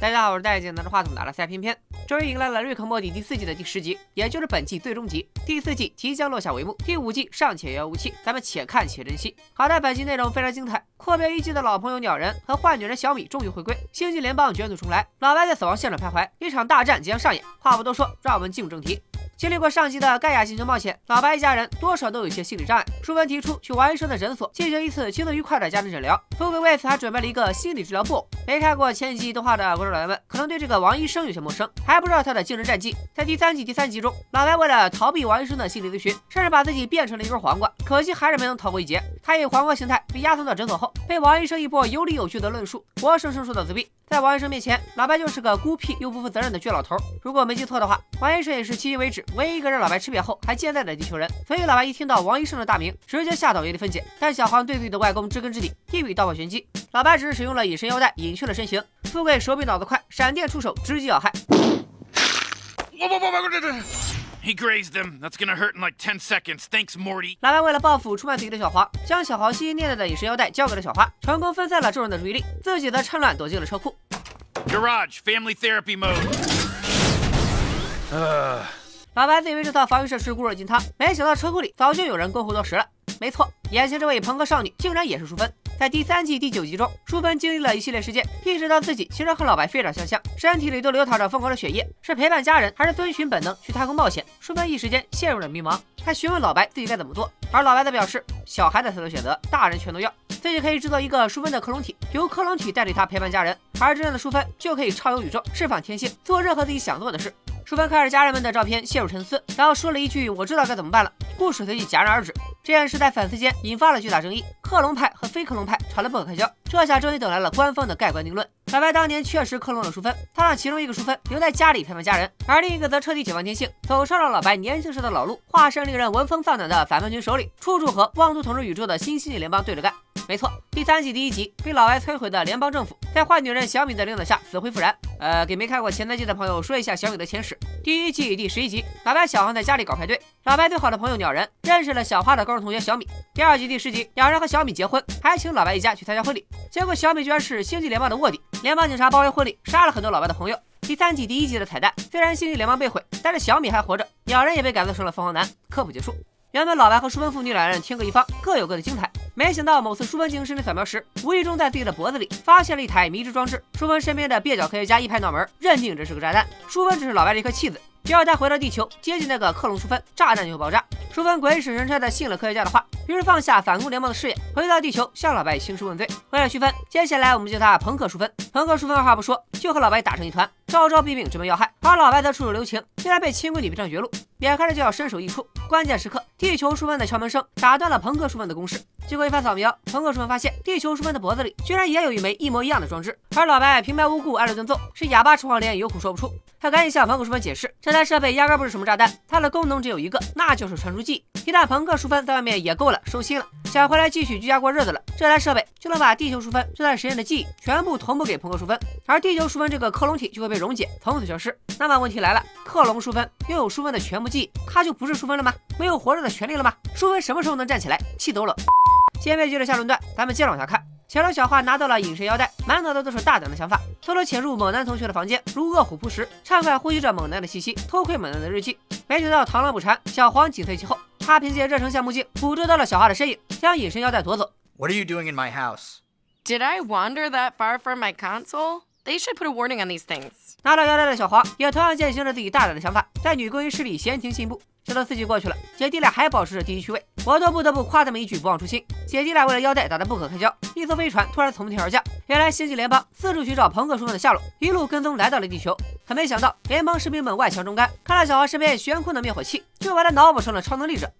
大家好，我是戴眼镜拿着话筒拿着赛片片，终于迎来了《瑞克莫蒂》第四季的第十集，也就是本季最终集。第四季即将落下帷幕，第五季尚且遥遥无期，咱们且看且珍惜。好在本集内容非常精彩，阔别一季的老朋友鸟人和坏女人小米终于回归，星际联邦卷土重来，老白在死亡现场徘徊，一场大战即将上演。话不多说，让我们进入正题。经历过上集的盖亚星球冒险，老白一家人多少都有些心理障碍。淑芬提出去王医生的诊所进行一次轻松愉快的家庭诊疗，富贵为此还准备了一个心理治疗布。没看过前几集动画的观众老爷们可能对这个王医生有些陌生，还不知道他的惊人战绩。在第三季第三集中，老白为了逃避王医生的心理咨询，甚至把自己变成了一根黄瓜，可惜还是没能逃过一劫。他以黄瓜形态被押送到诊所后，被王医生一波有理有据的论述，活生生受到自闭。在王医生面前，老白就是个孤僻又不负责任的倔老头。如果没记错的话，王医生也是迄今为止唯一一个让老白吃瘪后还健在的地球人。所以老白一听到王医生的大名，直接吓到原地分解。但小黄对自己的外公知根知底，一笔道破玄机。老白只是使用了隐身腰带隐去了身形。富贵手比脑子快，闪电出手直击要害。He grazed him. That's gonna hurt in like ten seconds. Thanks, Morty. 老白为了报复出卖自己的小黄，将小黄心心念念的隐身腰带交给了小花，成功分散了众人的注意力，自己则趁乱躲进了车库。Garage, family therapy mode. 老白自以为这套防御设施固若金汤，没想到车库里早就有人恭候多时了。没错，眼前这位朋克少女竟然也是淑芬。在第三季第九集中，淑芬经历了一系列事件，意识到自己其实和老白非常相像，身体里都流淌着疯狂的血液，是陪伴家人，还是遵循本能去太空冒险？淑芬一时间陷入了迷茫。她询问老白自己该怎么做，而老白则表示，小孩子才能选择，大人全都要。自己可以制造一个淑芬的克隆体，由克隆体代替他陪伴家人，而真正的淑芬就可以畅游宇宙，释放天性，做任何自己想做的事。淑芬看着家人们的照片，陷入沉思，然后说了一句：“我知道该怎么办了。”故事随即戛然而止。这件事在粉丝间引发了巨大争议，克隆派和非克隆派吵得不可开交。这下终于等来了官方的盖棺定论：老白当年确实克隆了淑芬，他让其中一个淑芬留在家里陪伴家人，而另一个则彻底解放天性，走上了老白年轻时的老路，化身令人闻风丧胆的反叛军首领，处处和妄图统治宇宙的新星际联邦对着干。没错，第三季第一集被老白摧毁的联邦政府，在坏女人小米的领导下死灰复燃。呃，给没看过前三季的朋友说一下小米的前史：第一季第十一集，老白小黄在家里搞派对，老白最好的朋友鸟人认识了小花的高中同学小米。第二集第十集，鸟人和小米结婚，还请老白一家去参加婚礼。结果小米居然是星际联邦的卧底，联邦警察包围婚礼，杀了很多老白的朋友。第三季第一集的彩蛋，虽然星际联邦被毁，但是小米还活着，鸟人也被改造成了凤凰男。科普结束。原本老白和淑芬父女两人天各一方，各有各的精彩。没想到某次淑芬进行身体扫描时，无意中在自己的脖子里发现了一台迷之装置。淑芬身边的蹩脚科学家一拍脑门，认定这是个炸弹。淑芬只是老白的一颗弃子。只要他回到地球，接近那个克隆淑芬，炸弹就会爆炸。淑芬鬼使神差的信了科学家的话，于是放下反攻联盟的事业，回到地球向老白兴师问罪。为了区分，接下来我们叫他朋克淑芬。朋克淑芬二话不说就和老白打成一团，招招毙命，直奔要害。而老白则处处留情，竟然被亲闺女逼上绝路，眼看着就要身首异处。关键时刻，地球淑芬的敲门声打断了朋克淑芬的攻势。经过一番扫描，朋克淑芬发现地球淑芬的脖子里居然也有一枚一模一样的装置。而老白平白无故挨了顿揍，是哑巴吃黄连，有苦说不出。他赶紧向朋克淑芬解释，这台设备压根不是什么炸弹，它的功能只有一个，那就是传输记忆。一旦朋克淑芬在外面也够了，收心了，想回来继续居家过日子了，这台设备就能把地球淑芬这段时间的记忆全部同步给朋克淑芬，而地球淑芬这个克隆体就会被溶解，从此消失。那么问题来了，克隆淑芬拥有淑芬的全部记忆，她就不是淑芬了吗？没有活着的权利了吗？淑芬什么时候能站起来？气抖了。先别急着下论断，咱们接着往下看。小刘小花拿到了隐身腰带，满脑子都是大胆的想法，偷偷潜入猛男同学的房间，如饿虎扑食，畅快呼吸着猛男的气息，偷窥猛男的日记。没想到螳螂捕蝉，小黄紧随其后。他凭借热成像目镜捕捉到了小花的身影，将隐身腰带夺走。What are you doing in my house? Did I wander that far from my console? They should put a warning on these things. 拿到腰带的小黄也同样践行着自己大胆的想法，在女更衣室里闲庭信步。直到四季过去了，姐弟俩还保持着第一趣味，我都不得不夸他们一句不忘初心。姐弟俩为了腰带打得不可开交，一艘飞船突然从天而降。原来星际联邦四处寻找朋克叔叔的下落，一路跟踪来到了地球。可没想到联邦士兵们外强中干，看到小黄身边悬空的灭火器，就把他脑补成了超能力者。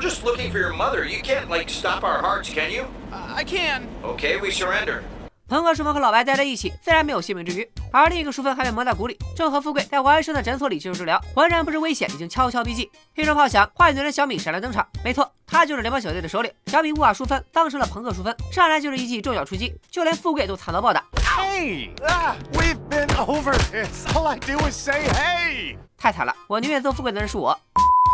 We're just looking for your mother. You can't, like, stop our hearts, can you? Uh, I can. Okay, we surrender. 朋克淑芬和老白待在一起，自然没有性命之余。而另一个淑芬还被蒙在鼓里，正和富贵在王医生的诊所里接受治疗，浑然不知危险已经悄悄逼近。一声炮响，坏女人小米闪亮登场。没错，她就是联邦小队的首领。小米误把淑芬当成了朋克淑芬，上来就是一记重脚出击，就连富贵都惨遭暴打。Hey, ah, we've been over this. All I do is say hey. 太惨了，我宁愿揍富贵的人是我。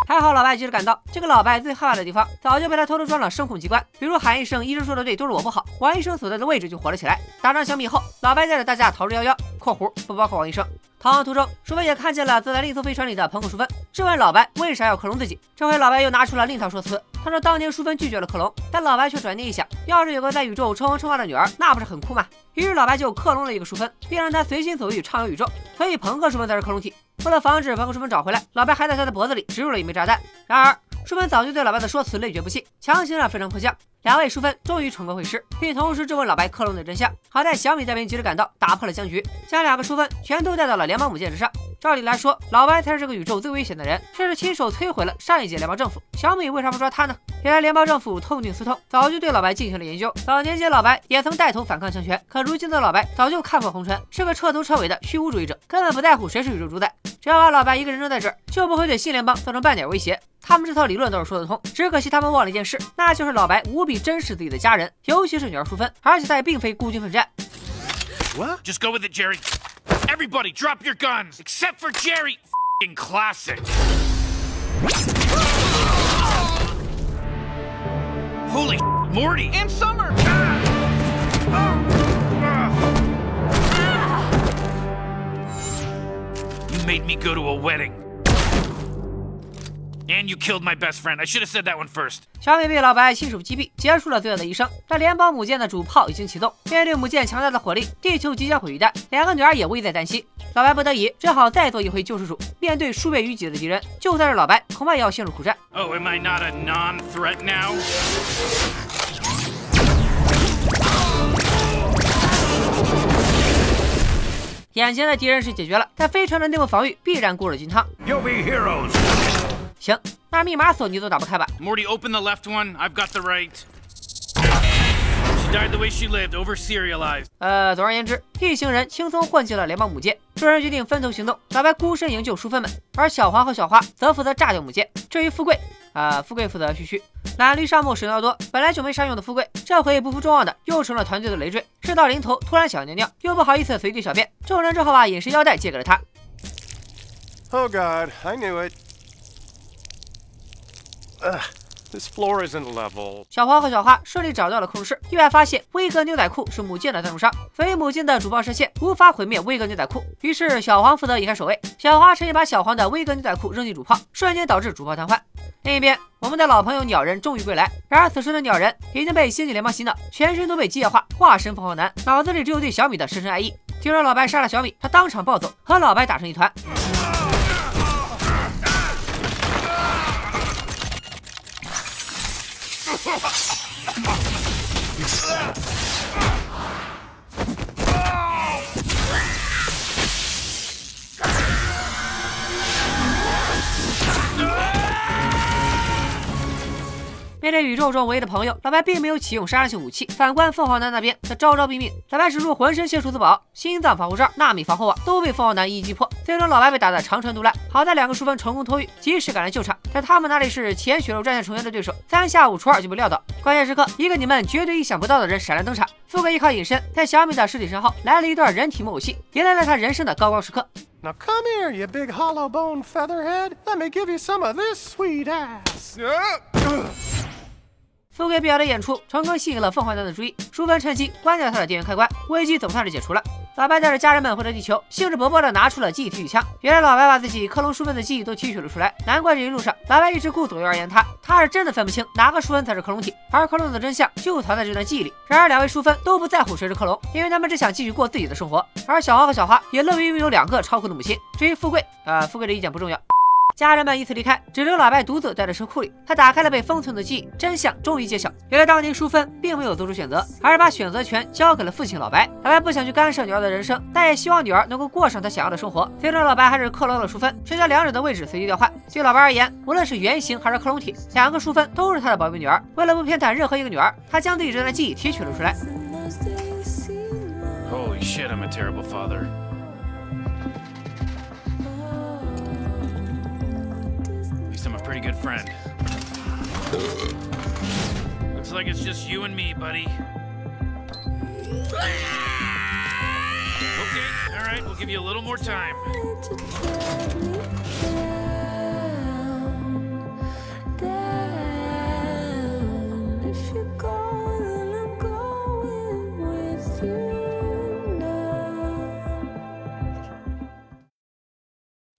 还好老白及时赶到，这个老白最害怕的地方早就被他偷偷装了声控机关，比如喊一声医生说的对，都是我不好，王医生所在的位置就火了起来。打上小米后，老白带着大家逃之夭夭（括弧不包括王医生）。逃亡途中，淑芬也看见了坐在另一艘飞船里的朋克淑芬，质问老白为啥要克隆自己。这回老白又拿出了另一套说辞，他说当年淑芬拒绝了克隆，但老白却转念一想，要是有个在宇宙称王称霸的女儿，那不是很酷吗？于是老白就克隆了一个淑芬，并让她随心所欲畅游宇宙。所以朋克淑芬才是克隆体。为了防止朋克淑芬找回来，老白还在他的脖子里植入了一枚炸弹。然而淑芬早就对老白的说辞累觉不信，强行让飞船迫降。两位淑芬终于成功会师，并同时质问老白克隆的真相。好在小米带兵及时赶到，打破了僵局，将两个淑芬全都带到了联邦母舰之上。照理来说，老白才是这个宇宙最危险的人，甚至亲手摧毁了上一届联邦政府。小米为啥不抓他呢？原来联邦政府痛定思痛，早就对老白进行了研究。早年间老白也曾带头反抗强权，可如今的老白早就看破红尘，是个彻头彻尾的虚无主义者，根本不在乎谁是宇宙主宰。只要把老白一个人扔在这儿，就不会对新联邦造成半点威胁。他们这套理论倒是说得通，只可惜他们忘了一件事，那就是老白无比珍视自己的家人，尤其是女儿淑芬，而且他也并非孤军奋战。 Just go with it, Jerry. Everybody, drop your guns, except for Jerry. F***ing classic. Holy Morty. In summer! You made me go to a wedding. And you killed my best friend. I should have said that one first. 小美被老白亲手击毙，结束了罪恶的一生。但联邦母舰的主炮已经启动，面对母舰强大的火力，地球即将毁于一旦。两个女儿也危在旦夕，老白不得已只好再做一回救世主。面对数倍于己的敌人，就算是老白，恐怕也要陷入苦战。Oh, am I not a non threat now? 眼前的敌人是解决了，但飞船的内部防御必然固若金汤。You'll be heroes! 行，那密码锁你都打不开吧？Morty, open the left one. I've got the right. She died the way she lived, over serialized. 呃，总而言之，一行人轻松混进了联邦母舰。众人决定分头行动，老白孤身营救淑芬们，而小黄和小花则负责炸掉母舰。至于富贵，啊、富贵负责嘘嘘。懒驴上磨屎尿多，本来就没啥用的富贵，这回不负众望的又成了团队的累赘。事到临头，突然想尿尿，又不好意思随地小便，众人只好把饮食腰带借给了他。Oh god, I knew it. This floor isn't level. 小黄和小花顺利找到了控制室，意外发现威格牛仔裤是母舰的赞助商，所以母舰的主炮射线无法毁灭威格牛仔裤。于是小黄负责引开守卫，小花趁机把小黄的威格牛仔裤扔进主炮，瞬间导致主炮瘫痪。另一边，我们的老朋友鸟人终于归来，然而此时的鸟人已经被星际联邦洗脑，全身都被机械化，化身凤凰男，脑子里只有对小米的深深爱意。听说老白杀了小米，他当场暴走，和老白打成一团。Ha ha ha! 宇宙中唯一的朋友，老白并没有启用杀伤性武器。反观凤凰男那边，则招招毙命。老白使出浑身解数自保，心脏防护罩、纳米防护网都被凤凰男一一击破。最终老白被打得肠穿肚烂，好在两个淑芬成功脱狱，及时赶来救场。在他们那里是前血肉战线成员的对手？三下五除二就被撂倒。关键时刻，一个你们绝对意想不到的人闪亮登场。富贵依靠隐身，在小米的尸体身后来了一段人体木偶戏，迎来了他人生的高光时刻。Now come here, you big hollow bone featherhead. Let me give you some of this sweet ass. 富贵必要的演出成功吸引了凤凰男的注意，淑芬趁机关掉他的电源开关，危机总算是解除了。老白带着家人们回到地球，兴致勃勃地拿出了记忆提取枪。原来老白把自己克隆淑芬的记忆都提取了出来，难怪这一路上老白一直顾左右而言他，他是真的分不清哪个淑芬才是克隆体，而克隆的真相就藏在这段记忆里。然而两位淑芬都不在乎谁是克隆，因为他们只想继续过自己的生活。而小花和小花也乐于拥有两个超酷的母亲。至于富贵，呃，富贵的意见不重要。家人们依次离开，只留老白独自待在车库里。他打开了被封存的记忆，真相终于揭晓。原来当年淑芬并没有做出选择，而是把选择权交给了父亲老白。老白不想去干涉女儿的人生，但也希望女儿能够过上她想要的生活。最终，老白还是克隆了淑芬，却将两者的位置随机调换。对老白而言，无论是原型还是克隆体，两个淑芬都是他的宝贝女儿。为了不偏袒任何一个女儿，他将自己这段记忆提取了出来。Holy shit, I'm a terrible father. I'm a pretty good friend. Looks like it's just you and me, buddy. Okay, alright, we'll give you a little more time. time.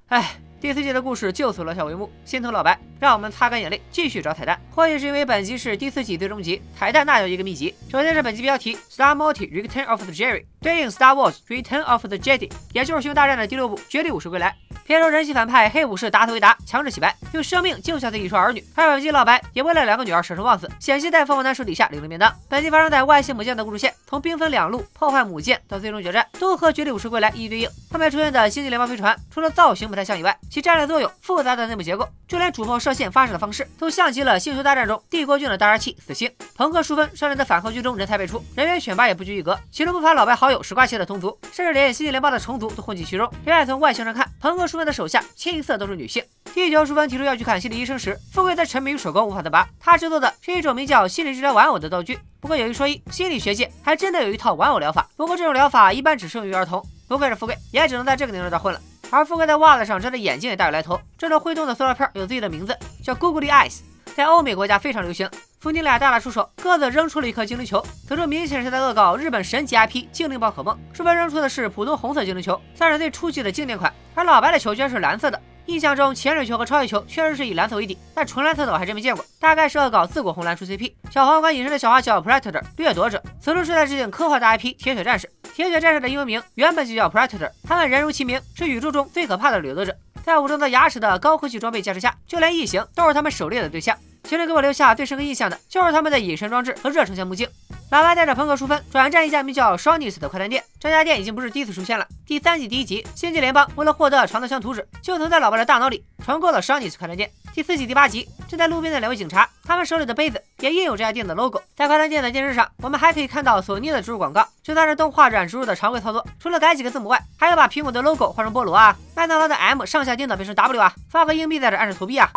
哎。第四季的故事就此落下帷幕，心疼老白，让我们擦干眼泪，继续找彩蛋。或许是因为本集是第四季最终集，彩蛋那叫一个密集。首先是本集标题《Star Multi Return of the Jerry》，对应《Star Wars Return of the Jedi》，也就是《星球大战》的第六部《绝地武士归来》。片中人气反派黑武士达特维达强制洗白，用生命救下自己一双儿女。而本集老白也为了两个女儿舍生忘死，险些在凤凰男手底下领了便当。本集发生在外星母舰的故事线，从兵分两路破坏母舰到最终决战，都和《绝地武士归来》一一对应。后面出现的星际联邦飞船，除了造型不太像以外，其战略作用、复杂的内部结构，就连主炮射线发射的方式，都像极了《星球大战》中帝国军的大杀器死星。朋克淑芬率领的反抗军中人才辈出，人员选拔也不拘一格，其中不乏老白好友史瓜切的同族，甚至连星际联邦的虫族都混迹其中。另外从外形上看，朋克淑芬的手下清一色都是女性。第九，淑芬提出要去看心理医生时，富贵在沉迷于手工无法自拔。他制作的是一种名叫心理治疗玩偶的道具。不过有一说一，心理学界还真的有一套玩偶疗法，不过这种疗法一般只适用于儿童。不愧是富贵，也只能在这个年龄段混了。而富贵在袜子上遮的眼睛也大有来头，这种会动的塑料片有自己的名字，叫 Googly Eyes，在欧美国家非常流行。父女俩大打出手，各自扔出了一颗精灵球，此处明显是在恶搞日本神级 IP《精灵宝可梦》。淑芬扔出的是普通红色精灵球，算是最初级的经典款，而老白的球居然是蓝色的。印象中潜水球和超级球确实是以蓝色为底，但纯蓝色的我还真没见过，大概是恶搞自古红蓝出 CP。小黄瓜隐身的小花叫 Predator 掠夺者，此处是在致敬科幻大 IP《铁血战士》。铁血战士的英文名原本就叫 Predator，他们人如其名，是宇宙中最可怕的掠夺者。在武装的牙齿的高科技装备加持下，就连异形都是他们狩猎的对象。其中给我留下最深刻印象的就是他们的隐身装置和热成像目镜。老白带着朋克淑芬转战一家名叫 Shoney's 的快餐店，这家店已经不是第一次出现了。第三季第一集，星际联邦为了获得长灯箱图纸，就曾在老白的大脑里重构了 Shoney's 快餐店。第四季第八集，正在路边的两位警察，他们手里的杯子也印有这家店的 logo。在快餐店的电视上，我们还可以看到索尼的植入广告，就算是动画软植入的常规操作。除了改几个字母外，还要把苹果的 logo 换成菠萝啊，麦当劳的 M 上下颠倒变成 W 啊，发个硬币在这按着投币啊。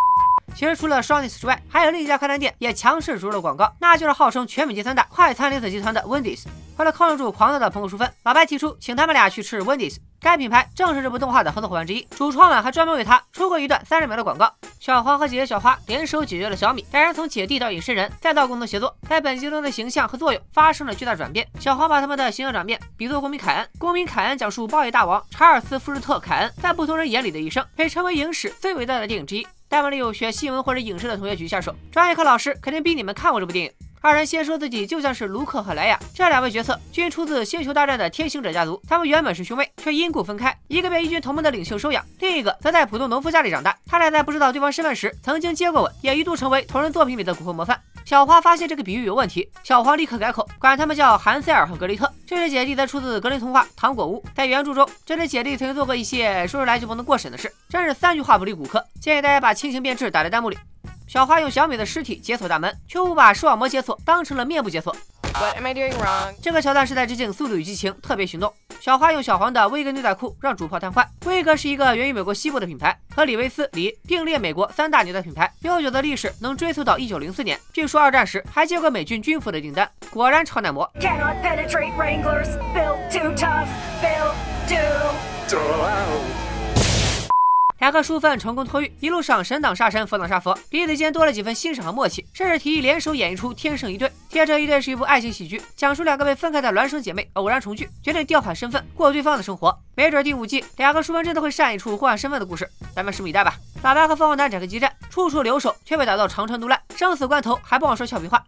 其实除了 Shoney's 之外，还有另一家快餐店也强势植入了广告，那就是号称全美第三大快餐连锁集团的 Wendy's。为了控制住狂躁的朋友淑芬，老白提出请他们俩去吃 Wendy's。该品牌正是这部动画的合作伙伴之一，主创们还专门为他出过一段三十秒的广告。小黄和姐姐小花联手解决了小米，两人从姐弟到隐身人，再到共同协作，在本集中的形象和作用发生了巨大转变。小黄把他们的形象转变比作公民凯恩。公民凯恩讲述报业大王查尔斯·富士特·凯恩在不同人眼里的一生，被称为影史最伟大的电影之一。弹幕里有学新闻或者影视的同学举下手，专业课老师肯定逼你们看过这部电影。二人先说自己就像是卢克和莱雅这两位角色，均出自星球大战的天行者家族。他们原本是兄妹，却因故分开，一个被异军同盟的领袖收养，另一个则在普通农夫家里长大。他俩在不知道对方身份时，曾经接过吻，也一度成为同人作品里的骨灰模范。小花发现这个比喻有问题，小黄立刻改口，管他们叫韩塞尔和格雷特。这对姐弟则出自格林童话《糖果屋》。在原著中，这对姐弟曾经做过一些说出来就不能过审的事，真是三句话不离骨科。建议大家把亲情变质打在弹幕里。小花用小美的尸体解锁大门，却误把视网膜解锁当成了面部解锁。What am I doing wrong？这个桥段是在致敬《速度与激情》特别行动。小花用小黄的威格牛仔裤让主炮瘫痪。威格是一个源于美国西部的品牌，和李维斯、李并列美国三大牛仔品牌，悠久的历史能追溯到一九零四年。据说二战时还接过美军军服的订单，果然超耐磨。Cannot penetrate Wranglers. Built too tough. Built too. 两个淑芬成功脱狱，一路上神挡杀神，佛挡杀佛，彼此间多了几分欣赏和默契，甚至提议联手演绎出《天生一对》。《天生一对》是一部爱情喜剧，讲述两个被分开的孪生姐妹偶然重聚，决定调换身份过对方的生活。没准第五季两个淑芬真的会上演一出互换身份的故事，咱们拭目以待吧。老白和凤凰男展开激战，处处留守，却被打到长城独烂，生死关头还不忘说俏皮话。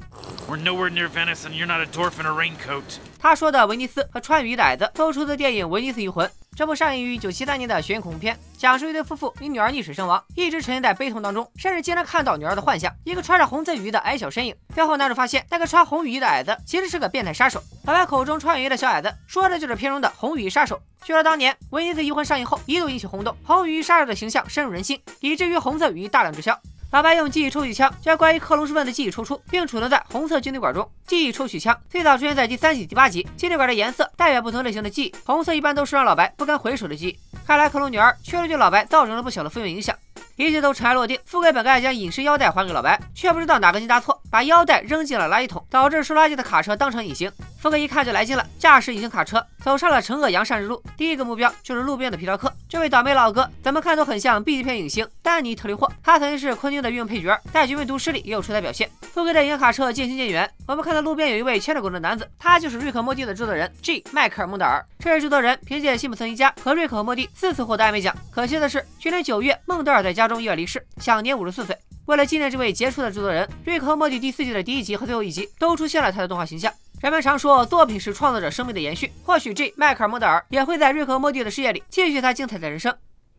他说的威尼斯和川渝的矮子都出自电影《威尼斯幽魂》。这部上映于1973年的悬疑恐怖片，讲述一对夫妇因女儿溺水身亡，一直沉浸在悲痛当中，甚至经常看到女儿的幻象，一个穿着红色雨衣的矮小身影。最后男主发现，那个穿红雨衣的矮子其实是个变态杀手。老白口中穿雨衣的小矮子，说的就是片中的红雨衣杀手。据说当年《威尼斯幽魂》上映后一度引起轰动，红雨衣杀手的形象深入人心，以至于红色雨衣大量滞销。老白用记忆抽取枪将关于克隆身份的记忆抽出，并储存在红色晶体管中。记忆抽取枪最早出现在第三季第八集，晶体管的颜色代表不同类型的记忆，红色一般都是让老白不堪回首的记忆。看来克隆女儿确实对老白造成了不小的负面影响。一切都尘埃落定，富贵本该将隐身腰带还给老白，却不知道哪根筋搭错，把腰带扔进了垃圾桶，导致收垃圾的卡车当场隐形。福哥一看就来劲了，驾驶隐形卡车走上了惩恶扬善之路。第一个目标就是路边的皮条客。这位倒霉老哥怎么看都很像 B 级片影星丹尼特里霍。他曾经是昆汀的御用配角，在《绝命毒师》里也有出彩表现。福哥的隐形卡车渐行渐远，我们看到路边有一位牵着狗的男子，他就是瑞克莫蒂的制作人 G 迈克尔蒙德尔。这位制作人凭借《辛普森一家》和瑞克和莫蒂四次获得艾美奖。可惜的是，去年九月，孟德尔在家中意外离世，享年五十四岁。为了纪念这位杰出的制作人，《瑞克和莫蒂》第四季的第一集和最后一集都出现了他的动画形象。人们常说作品是创作者生命的延续，或许 J 迈克尔·莫德尔也会在瑞克和莫蒂的世界里继续他精彩的人生。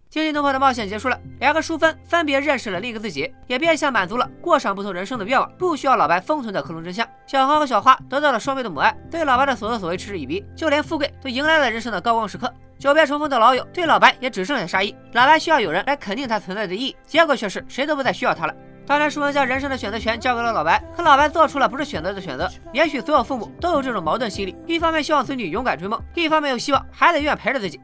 惊心动魄的冒险结束了，两个淑芬分别认识了另一个自己，也变相满足了过上不同人生的愿望。不需要老白封存的克隆真相，小花和小花得到了双倍的母爱，对老白的所作所为嗤之以鼻，就连富贵都迎来了人生的高光时刻。久别重逢的老友对老白也只剩下杀意，老白需要有人来肯定他存在的意义，结果却是谁都不再需要他了。当然，淑芬将人生的选择权交给了老白，可老白做出了不是选择的选择。也许所有父母都有这种矛盾心理：一方面希望子女勇敢追梦，一方面又希望孩子永远陪着自己。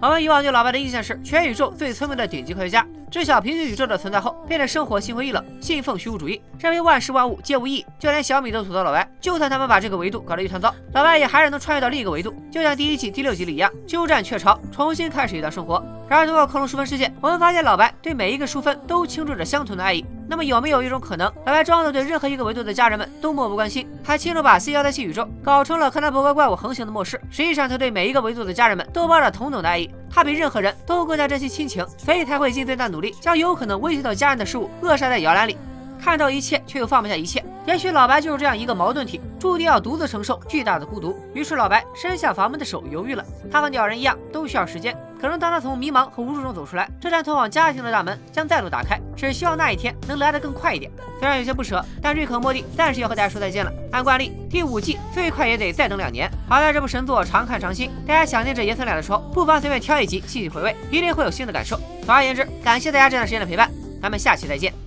我们以往对老白的印象是全宇宙最聪明的顶级科学家，知晓平行宇宙的存在后，变得生活心灰意冷，信奉虚无主义，认为万事万物皆无意义，就连小米都吐槽老白。就算他们把这个维度搞得一团糟，老白也还是能穿越到另一个维度，就像第一季第六集里一样，鸠占鹊巢，重新开始一段生活。然而，通过克隆淑芬事件，我们发现老白对每一个淑芬都倾注着相同的爱意。那么，有没有一种可能，老白装作对任何一个维度的家人们都漠不关心，还亲手把 C 幺三七宇宙搞成了柯南伯格怪物横行的末世？实际上，他对每一个维度的家人们都抱着同等的爱意，他比任何人都更加珍惜亲情，所以才会尽最大努力将有可能威胁到家人的事物扼杀在摇篮里。看到一切，却又放不下一切。也许老白就是这样一个矛盾体，注定要独自承受巨大的孤独。于是老白伸向房门的手犹豫了。他和鸟人一样，都需要时间。可能当他从迷茫和无助中走出来，这扇通往家庭的大门将再度打开。只希望那一天能来得更快一点。虽然有些不舍，但瑞克莫蒂暂时要和大家说再见了。按惯例，第五季最快也得再等两年。好在这部神作常看常新，大家想念这爷孙俩的时候，不妨随便挑一集细细回味，一定会有新的感受。总而言之，感谢大家这段时间的陪伴，咱们下期再见。